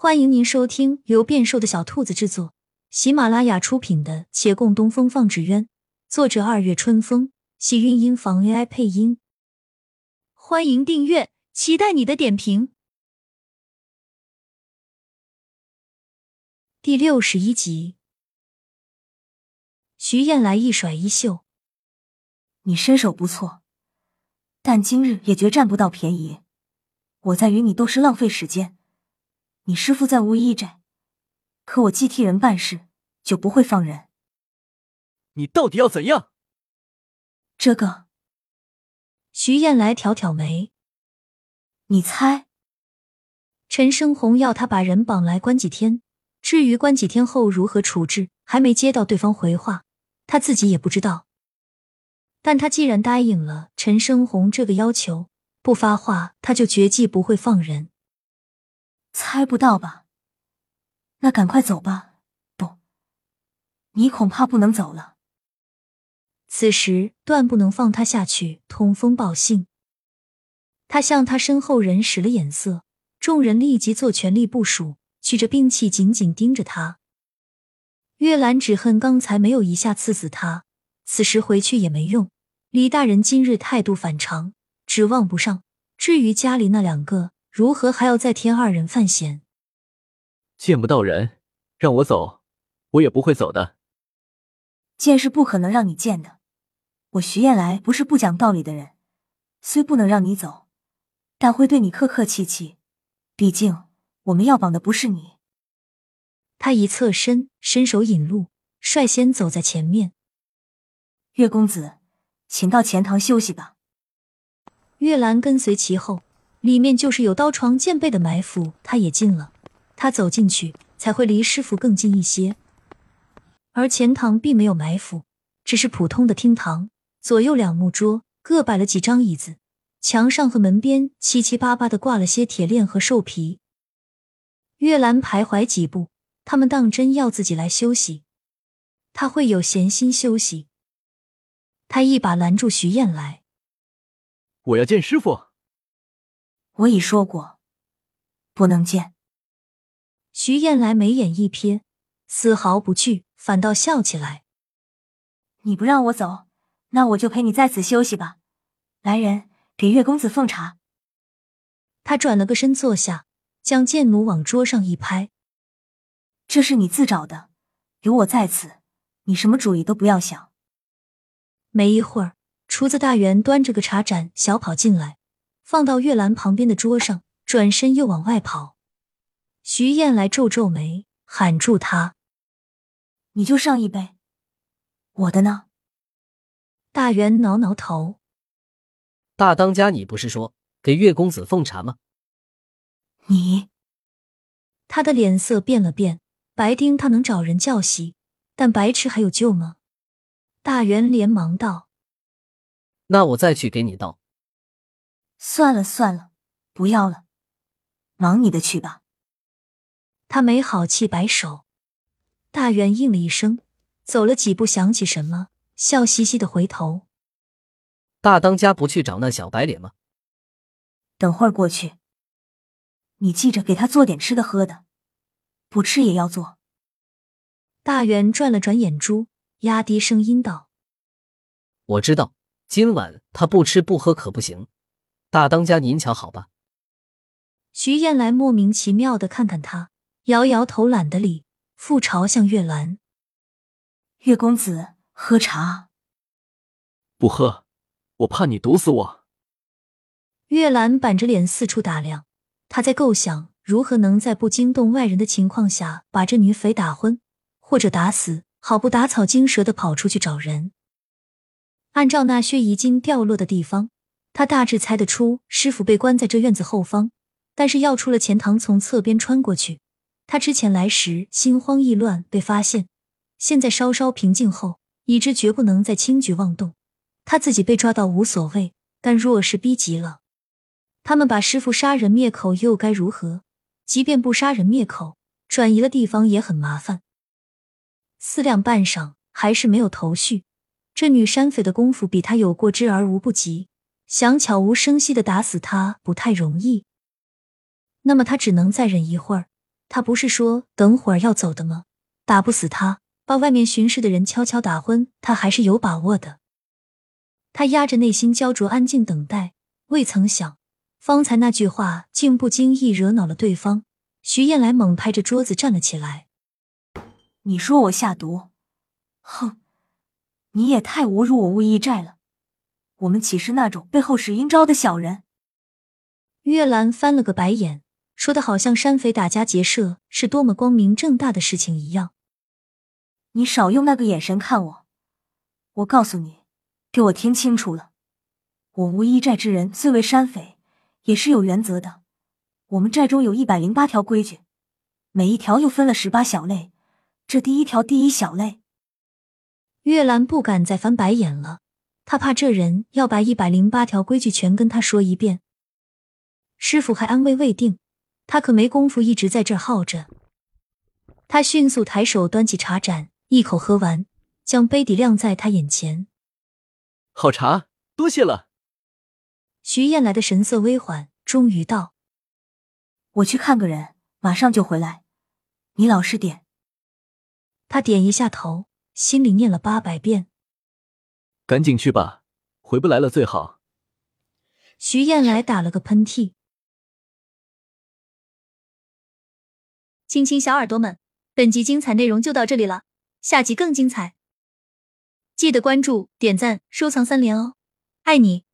欢迎您收听由变瘦的小兔子制作、喜马拉雅出品的《且共东风放纸鸢》，作者二月春风，喜韵音房 AI 配音。欢迎订阅，期待你的点评。第六十一集，徐燕来一甩衣袖：“你身手不错，但今日也绝占不到便宜。我在与你斗是浪费时间。”你师父在无一寨，可我既替人办事，就不会放人。你到底要怎样？这个，徐燕来挑挑眉。你猜？陈生红要他把人绑来关几天，至于关几天后如何处置，还没接到对方回话，他自己也不知道。但他既然答应了陈生红这个要求，不发话，他就绝计不会放人。猜不到吧？那赶快走吧。不，你恐怕不能走了。此时断不能放他下去通风报信。他向他身后人使了眼色，众人立即做全力部署，举着兵器紧紧盯着他。月兰只恨刚才没有一下刺死他，此时回去也没用。李大人今日态度反常，指望不上。至于家里那两个。如何还要再添二人犯险？见不到人，让我走，我也不会走的。见是不可能让你见的。我徐燕来不是不讲道理的人，虽不能让你走，但会对你客客气气。毕竟我们要绑的不是你。他一侧身，伸手引路，率先走在前面。岳公子，请到前堂休息吧。月兰跟随其后。里面就是有刀床剑背的埋伏，他也进了。他走进去，才会离师傅更近一些。而前堂并没有埋伏，只是普通的厅堂，左右两木桌各摆了几张椅子，墙上和门边七七八八的挂了些铁链和兽皮。月兰徘徊几步，他们当真要自己来休息，他会有闲心休息？他一把拦住徐燕来：“我要见师傅。”我已说过，不能见。徐燕来眉眼一瞥，丝毫不惧，反倒笑起来。你不让我走，那我就陪你在此休息吧。来人，给岳公子奉茶。他转了个身坐下，将剑弩往桌上一拍。这是你自找的，有我在此，你什么主意都不要想。没一会儿，厨子大元端着个茶盏小跑进来。放到月兰旁边的桌上，转身又往外跑。徐燕来皱皱眉，喊住他：“你就上一杯，我的呢？”大元挠挠头：“大当家，你不是说给月公子奉茶吗？”你，他的脸色变了变。白丁他能找人教习，但白痴还有救吗？大元连忙道：“那我再去给你倒。”算了算了，不要了，忙你的去吧。他没好气摆手，大元应了一声，走了几步，想起什么，笑嘻嘻的回头：“大当家不去找那小白脸吗？”等会儿过去。你记着给他做点吃的喝的，不吃也要做。大元转了转眼珠，压低声音道：“我知道，今晚他不吃不喝可不行。”大当家，您瞧好吧。徐燕来莫名其妙的看看他，摇摇头，懒得理，复朝向月兰：“月公子，喝茶。”“不喝，我怕你毒死我。”月兰板着脸四处打量，他在构想如何能在不惊动外人的情况下把这女匪打昏，或者打死，好不打草惊蛇的跑出去找人。按照那血已经掉落的地方。他大致猜得出师傅被关在这院子后方，但是要出了钱塘，从侧边穿过去。他之前来时心慌意乱，被发现；现在稍稍平静后，已知绝不能再轻举妄动。他自己被抓到无所谓，但若是逼急了，他们把师傅杀人灭口又该如何？即便不杀人灭口，转移了地方也很麻烦。思量半晌，还是没有头绪。这女山匪的功夫比他有过之而无不及。想悄无声息的打死他不太容易，那么他只能再忍一会儿，他不是说等会儿要走的吗？打不死他，把外面巡视的人悄悄打昏，他还是有把握的。他压着内心焦灼，安静等待。未曾想，方才那句话竟不经意惹恼了对方。徐燕来猛拍着桌子站了起来：“你说我下毒？哼，你也太侮辱我无义寨了！我们岂是那种背后使阴招的小人？”月兰翻了个白眼，说的好像山匪打家劫舍是多么光明正大的事情一样。你少用那个眼神看我！我告诉你，给我听清楚了，我无一寨之人虽为山匪，也是有原则的。我们寨中有一百零八条规矩，每一条又分了十八小类。这第一条第一小类，月兰不敢再翻白眼了，她怕这人要把一百零八条规矩全跟他说一遍。师傅还安慰未定，他可没工夫一直在这儿耗着。他迅速抬手端起茶盏。一口喝完，将杯底亮在他眼前。好茶，多谢了。徐燕来的神色微缓，终于道：“我去看个人，马上就回来。你老实点。”他点一下头，心里念了八百遍：“赶紧去吧，回不来了最好。”徐燕来打了个喷嚏。亲亲小耳朵们，本集精彩内容就到这里了。下集更精彩，记得关注、点赞、收藏三连哦，爱你！